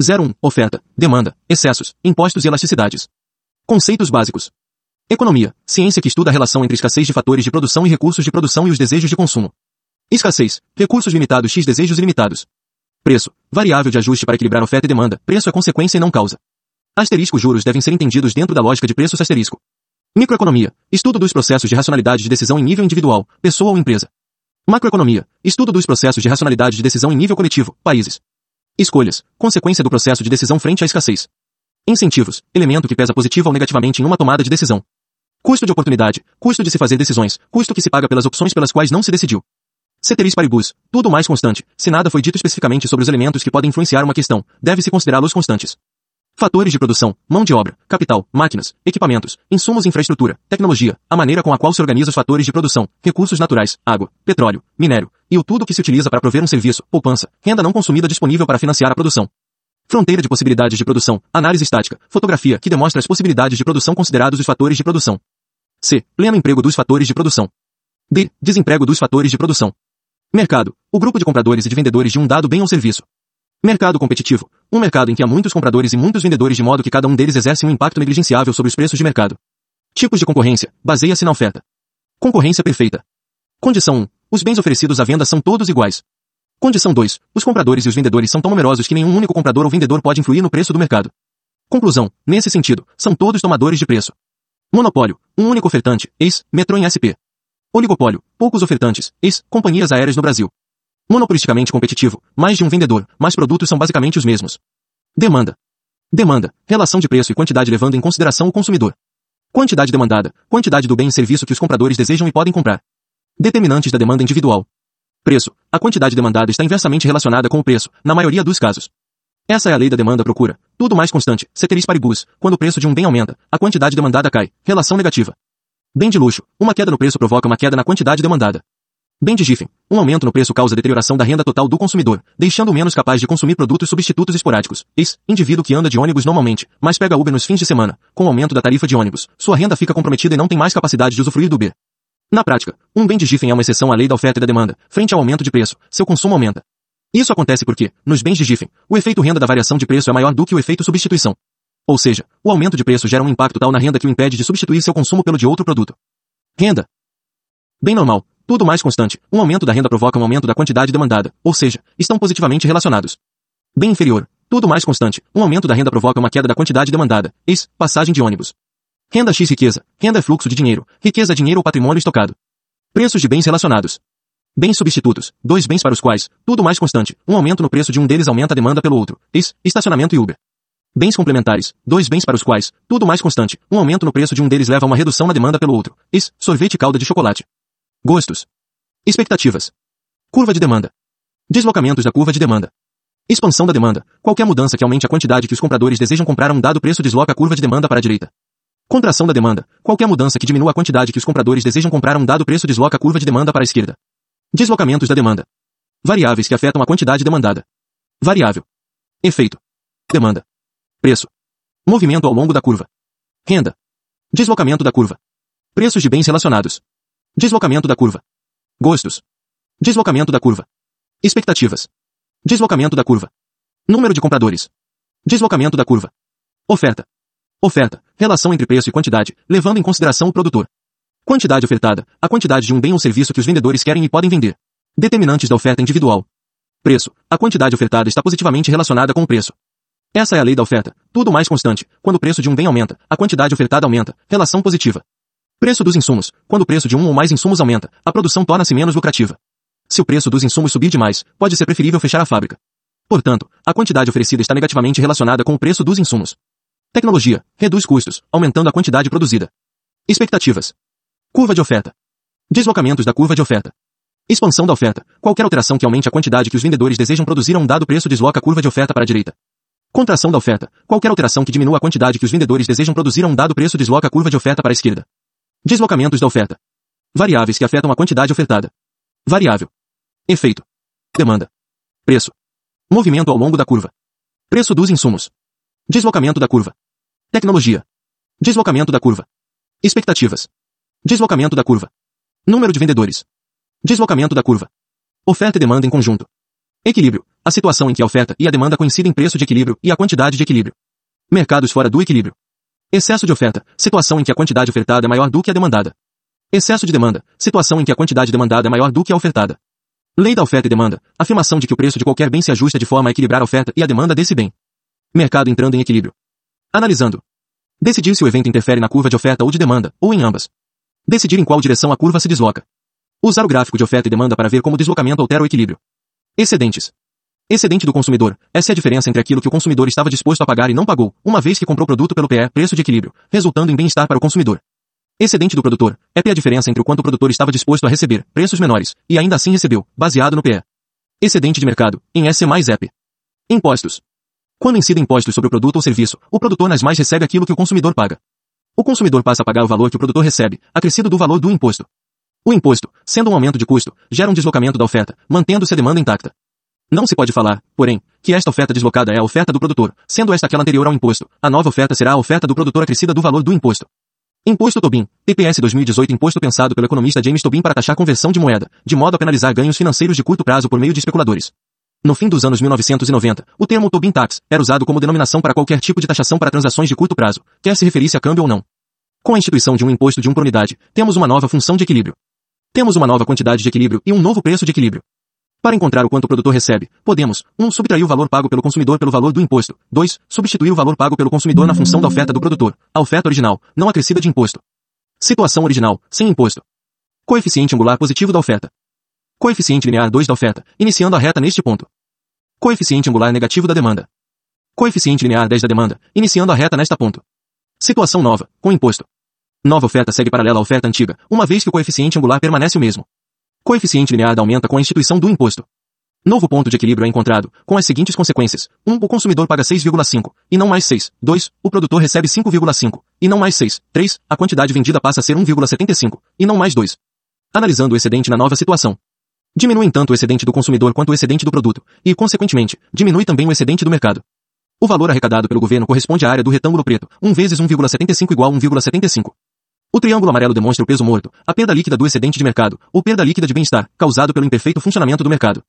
01. Oferta, demanda, excessos, impostos e elasticidades. Conceitos básicos. Economia, ciência que estuda a relação entre escassez de fatores de produção e recursos de produção e os desejos de consumo. Escassez, recursos limitados x desejos ilimitados. Preço, variável de ajuste para equilibrar oferta e demanda, preço é consequência e não causa. Asterisco juros devem ser entendidos dentro da lógica de preços asterisco. Microeconomia, estudo dos processos de racionalidade de decisão em nível individual, pessoa ou empresa. Macroeconomia, estudo dos processos de racionalidade de decisão em nível coletivo, países. Escolhas, consequência do processo de decisão frente à escassez. Incentivos, elemento que pesa positivo ou negativamente em uma tomada de decisão. Custo de oportunidade, custo de se fazer decisões, custo que se paga pelas opções pelas quais não se decidiu. Ceteris paribus, tudo mais constante, se nada foi dito especificamente sobre os elementos que podem influenciar uma questão, deve-se considerá-los constantes. Fatores de produção, mão de obra, capital, máquinas, equipamentos, insumos e infraestrutura, tecnologia, a maneira com a qual se organiza os fatores de produção, recursos naturais, água, petróleo, minério, e o tudo que se utiliza para prover um serviço, poupança, renda não consumida disponível para financiar a produção. Fronteira de possibilidades de produção, análise estática, fotografia que demonstra as possibilidades de produção considerados os fatores de produção. C. Pleno emprego dos fatores de produção. D. Desemprego dos fatores de produção. Mercado. O grupo de compradores e de vendedores de um dado bem ou serviço. Mercado competitivo. Um mercado em que há muitos compradores e muitos vendedores de modo que cada um deles exerce um impacto negligenciável sobre os preços de mercado. Tipos de concorrência. Baseia-se na oferta. Concorrência perfeita. Condição 1. Os bens oferecidos à venda são todos iguais. Condição 2. Os compradores e os vendedores são tão numerosos que nenhum único comprador ou vendedor pode influir no preço do mercado. Conclusão. Nesse sentido, são todos tomadores de preço. Monopólio. Um único ofertante, ex, Metrô em SP. Oligopólio. Poucos ofertantes, ex, companhias aéreas no Brasil. Monopolisticamente competitivo, mais de um vendedor, mas produtos são basicamente os mesmos. Demanda. Demanda, relação de preço e quantidade levando em consideração o consumidor. Quantidade demandada, quantidade do bem e serviço que os compradores desejam e podem comprar. Determinantes da demanda individual. Preço. A quantidade demandada está inversamente relacionada com o preço, na maioria dos casos. Essa é a lei da demanda-procura. Tudo mais constante, ceteris paribus, quando o preço de um bem aumenta, a quantidade demandada cai. Relação negativa. Bem de luxo. Uma queda no preço provoca uma queda na quantidade demandada. Bem de Giffen. Um aumento no preço causa deterioração da renda total do consumidor, deixando menos capaz de consumir produtos substitutos esporádicos. Ex, indivíduo que anda de ônibus normalmente, mas pega Uber nos fins de semana. Com o aumento da tarifa de ônibus, sua renda fica comprometida e não tem mais capacidade de usufruir do Uber. Na prática, um bem de Giffen é uma exceção à lei da oferta e da demanda. Frente ao aumento de preço, seu consumo aumenta. Isso acontece porque, nos bens de Giffen, o efeito renda da variação de preço é maior do que o efeito substituição. Ou seja, o aumento de preço gera um impacto tal na renda que o impede de substituir seu consumo pelo de outro produto. Renda. Bem normal, tudo mais constante, um aumento da renda provoca um aumento da quantidade demandada, ou seja, estão positivamente relacionados. Bem inferior, tudo mais constante, um aumento da renda provoca uma queda da quantidade demandada, ex, passagem de ônibus. Renda X riqueza, renda é fluxo de dinheiro, riqueza é dinheiro ou patrimônio estocado. Preços de bens relacionados. Bens substitutos, dois bens para os quais, tudo mais constante, um aumento no preço de um deles aumenta a demanda pelo outro, ex, estacionamento e Uber. Bens complementares, dois bens para os quais, tudo mais constante, um aumento no preço de um deles leva a uma redução na demanda pelo outro, ex, sorvete e calda de chocolate. Gostos. Expectativas. Curva de demanda. Deslocamentos da curva de demanda. Expansão da demanda. Qualquer mudança que aumente a quantidade que os compradores desejam comprar a um dado preço desloca a curva de demanda para a direita. Contração da demanda. Qualquer mudança que diminua a quantidade que os compradores desejam comprar a um dado preço desloca a curva de demanda para a esquerda. Deslocamentos da demanda. Variáveis que afetam a quantidade demandada. Variável. Efeito. Demanda. Preço. Movimento ao longo da curva. Renda. Deslocamento da curva. Preços de bens relacionados. Deslocamento da curva. Gostos. Deslocamento da curva. Expectativas. Deslocamento da curva. Número de compradores. Deslocamento da curva. Oferta. Oferta. Relação entre preço e quantidade, levando em consideração o produtor. Quantidade ofertada. A quantidade de um bem ou serviço que os vendedores querem e podem vender. Determinantes da oferta individual. Preço. A quantidade ofertada está positivamente relacionada com o preço. Essa é a lei da oferta. Tudo mais constante. Quando o preço de um bem aumenta, a quantidade ofertada aumenta. Relação positiva. Preço dos insumos. Quando o preço de um ou mais insumos aumenta, a produção torna-se menos lucrativa. Se o preço dos insumos subir demais, pode ser preferível fechar a fábrica. Portanto, a quantidade oferecida está negativamente relacionada com o preço dos insumos. Tecnologia. Reduz custos, aumentando a quantidade produzida. Expectativas. Curva de oferta. Deslocamentos da curva de oferta. Expansão da oferta. Qualquer alteração que aumente a quantidade que os vendedores desejam produzir a um dado preço desloca a curva de oferta para a direita. Contração da oferta. Qualquer alteração que diminua a quantidade que os vendedores desejam produzir a um dado preço desloca a curva de oferta para a esquerda. Deslocamentos da oferta. Variáveis que afetam a quantidade ofertada. Variável. Efeito. Demanda. Preço. Movimento ao longo da curva. Preço dos insumos. Deslocamento da curva. Tecnologia. Deslocamento da curva. Expectativas. Deslocamento da curva. Número de vendedores. Deslocamento da curva. Oferta e demanda em conjunto. Equilíbrio. A situação em que a oferta e a demanda coincidem em preço de equilíbrio e a quantidade de equilíbrio. Mercados fora do equilíbrio. Excesso de oferta. Situação em que a quantidade ofertada é maior do que a demandada. Excesso de demanda. Situação em que a quantidade demandada é maior do que a ofertada. Lei da oferta e demanda. Afirmação de que o preço de qualquer bem se ajusta de forma a equilibrar a oferta e a demanda desse bem. Mercado entrando em equilíbrio. Analisando. Decidir se o evento interfere na curva de oferta ou de demanda, ou em ambas. Decidir em qual direção a curva se desloca. Usar o gráfico de oferta e demanda para ver como o deslocamento altera o equilíbrio. Excedentes. Excedente do consumidor. Essa é a diferença entre aquilo que o consumidor estava disposto a pagar e não pagou, uma vez que comprou produto pelo PE, preço de equilíbrio, resultando em bem-estar para o consumidor. Excedente do produtor. EP é a diferença entre o quanto o produtor estava disposto a receber, preços menores, e ainda assim recebeu, baseado no PE. Excedente de mercado, em S mais EP. Impostos. Quando incide impostos sobre o produto ou serviço, o produtor nas mais recebe aquilo que o consumidor paga. O consumidor passa a pagar o valor que o produtor recebe, acrescido do valor do imposto. O imposto, sendo um aumento de custo, gera um deslocamento da oferta, mantendo-se a demanda intacta. Não se pode falar, porém, que esta oferta deslocada é a oferta do produtor, sendo esta aquela anterior ao imposto. A nova oferta será a oferta do produtor acrescida do valor do imposto. Imposto Tobin. TPS 2018 Imposto pensado pelo economista James Tobin para taxar conversão de moeda, de modo a penalizar ganhos financeiros de curto prazo por meio de especuladores. No fim dos anos 1990, o termo Tobin Tax era usado como denominação para qualquer tipo de taxação para transações de curto prazo, quer se referisse a câmbio ou não. Com a instituição de um imposto de um por unidade, temos uma nova função de equilíbrio. Temos uma nova quantidade de equilíbrio e um novo preço de equilíbrio. Para encontrar o quanto o produtor recebe, podemos 1. Um, subtrair o valor pago pelo consumidor pelo valor do imposto. 2. Substituir o valor pago pelo consumidor na função da oferta do produtor, a oferta original, não acrescida de imposto. Situação original, sem imposto. Coeficiente angular positivo da oferta. Coeficiente linear 2 da oferta, iniciando a reta neste ponto. Coeficiente angular negativo da demanda. Coeficiente linear 10 da demanda, iniciando a reta nesta ponto. Situação nova, com imposto. Nova oferta segue paralela à oferta antiga, uma vez que o coeficiente angular permanece o mesmo. Coeficiente linear aumenta com a instituição do imposto. Novo ponto de equilíbrio é encontrado, com as seguintes consequências. 1. Um, o consumidor paga 6,5, e não mais 6. 2. O produtor recebe 5,5, e não mais 6. 3. A quantidade vendida passa a ser 1,75, e não mais 2. Analisando o excedente na nova situação. Diminui tanto o excedente do consumidor quanto o excedente do produto, e, consequentemente, diminui também o excedente do mercado. O valor arrecadado pelo governo corresponde à área do retângulo preto, 1 vezes 1,75 igual 1,75. O triângulo amarelo demonstra o peso morto, a perda líquida do excedente de mercado, ou perda líquida de bem-estar, causado pelo imperfeito funcionamento do mercado.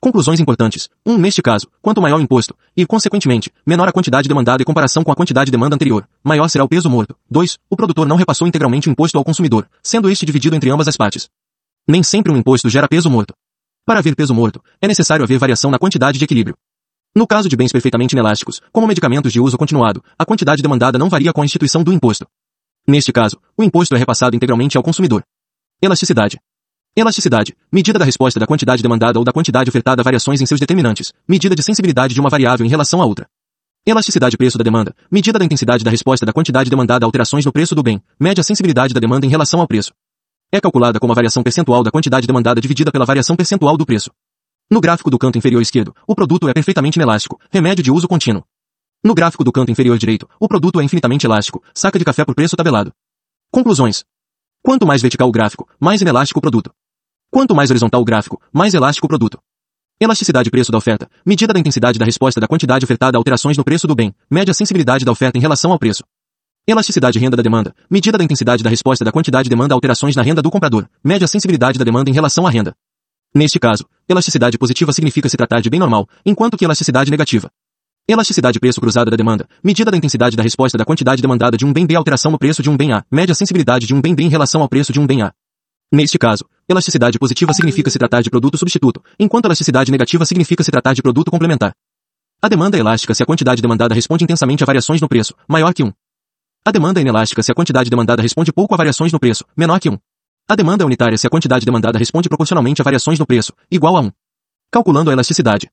Conclusões importantes. 1. Um, neste caso, quanto maior o imposto, e, consequentemente, menor a quantidade demandada em comparação com a quantidade de demanda anterior, maior será o peso morto. 2. O produtor não repassou integralmente o imposto ao consumidor, sendo este dividido entre ambas as partes. Nem sempre um imposto gera peso morto. Para haver peso morto, é necessário haver variação na quantidade de equilíbrio. No caso de bens perfeitamente inelásticos, como medicamentos de uso continuado, a quantidade demandada não varia com a instituição do imposto. Neste caso, o imposto é repassado integralmente ao consumidor. Elasticidade. Elasticidade, medida da resposta da quantidade demandada ou da quantidade ofertada a variações em seus determinantes, medida de sensibilidade de uma variável em relação a outra. Elasticidade preço da demanda, medida da intensidade da resposta da quantidade demandada a alterações no preço do bem, média sensibilidade da demanda em relação ao preço. É calculada como a variação percentual da quantidade demandada dividida pela variação percentual do preço. No gráfico do canto inferior esquerdo, o produto é perfeitamente inelástico, remédio de uso contínuo. No gráfico do canto inferior direito, o produto é infinitamente elástico, saca de café por preço tabelado. Conclusões. Quanto mais vertical o gráfico, mais inelástico o produto. Quanto mais horizontal o gráfico, mais elástico o produto. Elasticidade preço da oferta, medida da intensidade da resposta da quantidade ofertada a alterações no preço do bem, média sensibilidade da oferta em relação ao preço. Elasticidade renda da demanda, medida da intensidade da resposta da quantidade demanda a alterações na renda do comprador, média sensibilidade da demanda em relação à renda. Neste caso, elasticidade positiva significa se tratar de bem normal, enquanto que elasticidade negativa. Elasticidade preço cruzada da demanda, medida da intensidade da resposta da quantidade demandada de um bem B alteração no preço de um bem A, média sensibilidade de um bem B em relação ao preço de um bem A. Neste caso, elasticidade positiva significa se tratar de produto substituto, enquanto elasticidade negativa significa se tratar de produto complementar. A demanda é elástica se a quantidade demandada responde intensamente a variações no preço, maior que 1. A demanda é inelástica se a quantidade demandada responde pouco a variações no preço, menor que 1. A demanda é unitária se a quantidade demandada responde proporcionalmente a variações no preço, igual a 1. Calculando a elasticidade.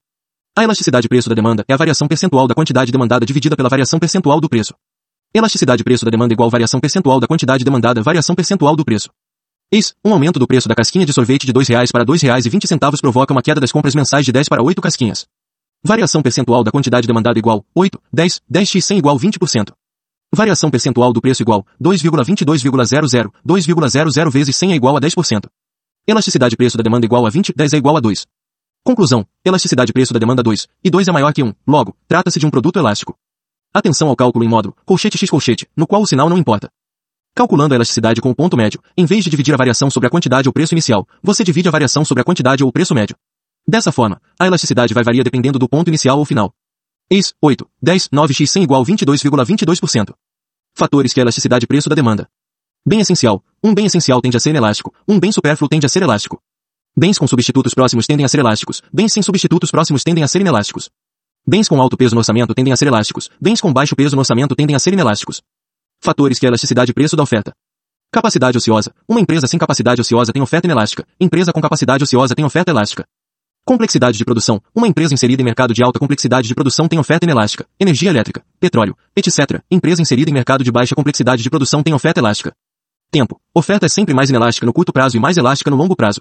A elasticidade preço da demanda é a variação percentual da quantidade demandada dividida pela variação percentual do preço. Elasticidade preço da demanda igual variação percentual da quantidade demandada variação percentual do preço. Eis, um aumento do preço da casquinha de sorvete de R$ 2,00 para R$ 2,20 provoca uma queda das compras mensais de 10 para 8 casquinhas. Variação percentual da quantidade demandada igual, 8, 10, 10x 100 igual 20%. Variação percentual do preço igual, 2,22,00, 2,00 vezes 100 é igual a 10%. Elasticidade preço da demanda igual a 20, 10 é igual a 2. Conclusão, elasticidade preço da demanda 2, e 2 é maior que 1, logo, trata-se de um produto elástico. Atenção ao cálculo em módulo, colchete x colchete, no qual o sinal não importa. Calculando a elasticidade com o ponto médio, em vez de dividir a variação sobre a quantidade ou preço inicial, você divide a variação sobre a quantidade ou preço médio. Dessa forma, a elasticidade vai variar dependendo do ponto inicial ou final. Eis, 8, 10, 9x 100 igual 22,22%. Fatores que a elasticidade preço da demanda. Bem essencial. Um bem essencial tende a ser inelástico. Um bem supérfluo tende a ser elástico. Bens com substitutos próximos tendem a ser elásticos. Bens sem substitutos próximos tendem a ser inelásticos. Bens com alto peso no orçamento tendem a ser elásticos. Bens com baixo peso no orçamento tendem a ser inelásticos. Fatores que a elasticidade preço da oferta. Capacidade ociosa. Uma empresa sem capacidade ociosa tem oferta inelástica. Empresa com capacidade ociosa tem oferta elástica. Complexidade de produção. Uma empresa inserida em mercado de alta complexidade de produção tem oferta inelástica. Energia elétrica, petróleo, etc. Empresa inserida em mercado de baixa complexidade de produção tem oferta elástica. Tempo. Oferta é sempre mais inelástica no curto prazo e mais elástica no longo prazo.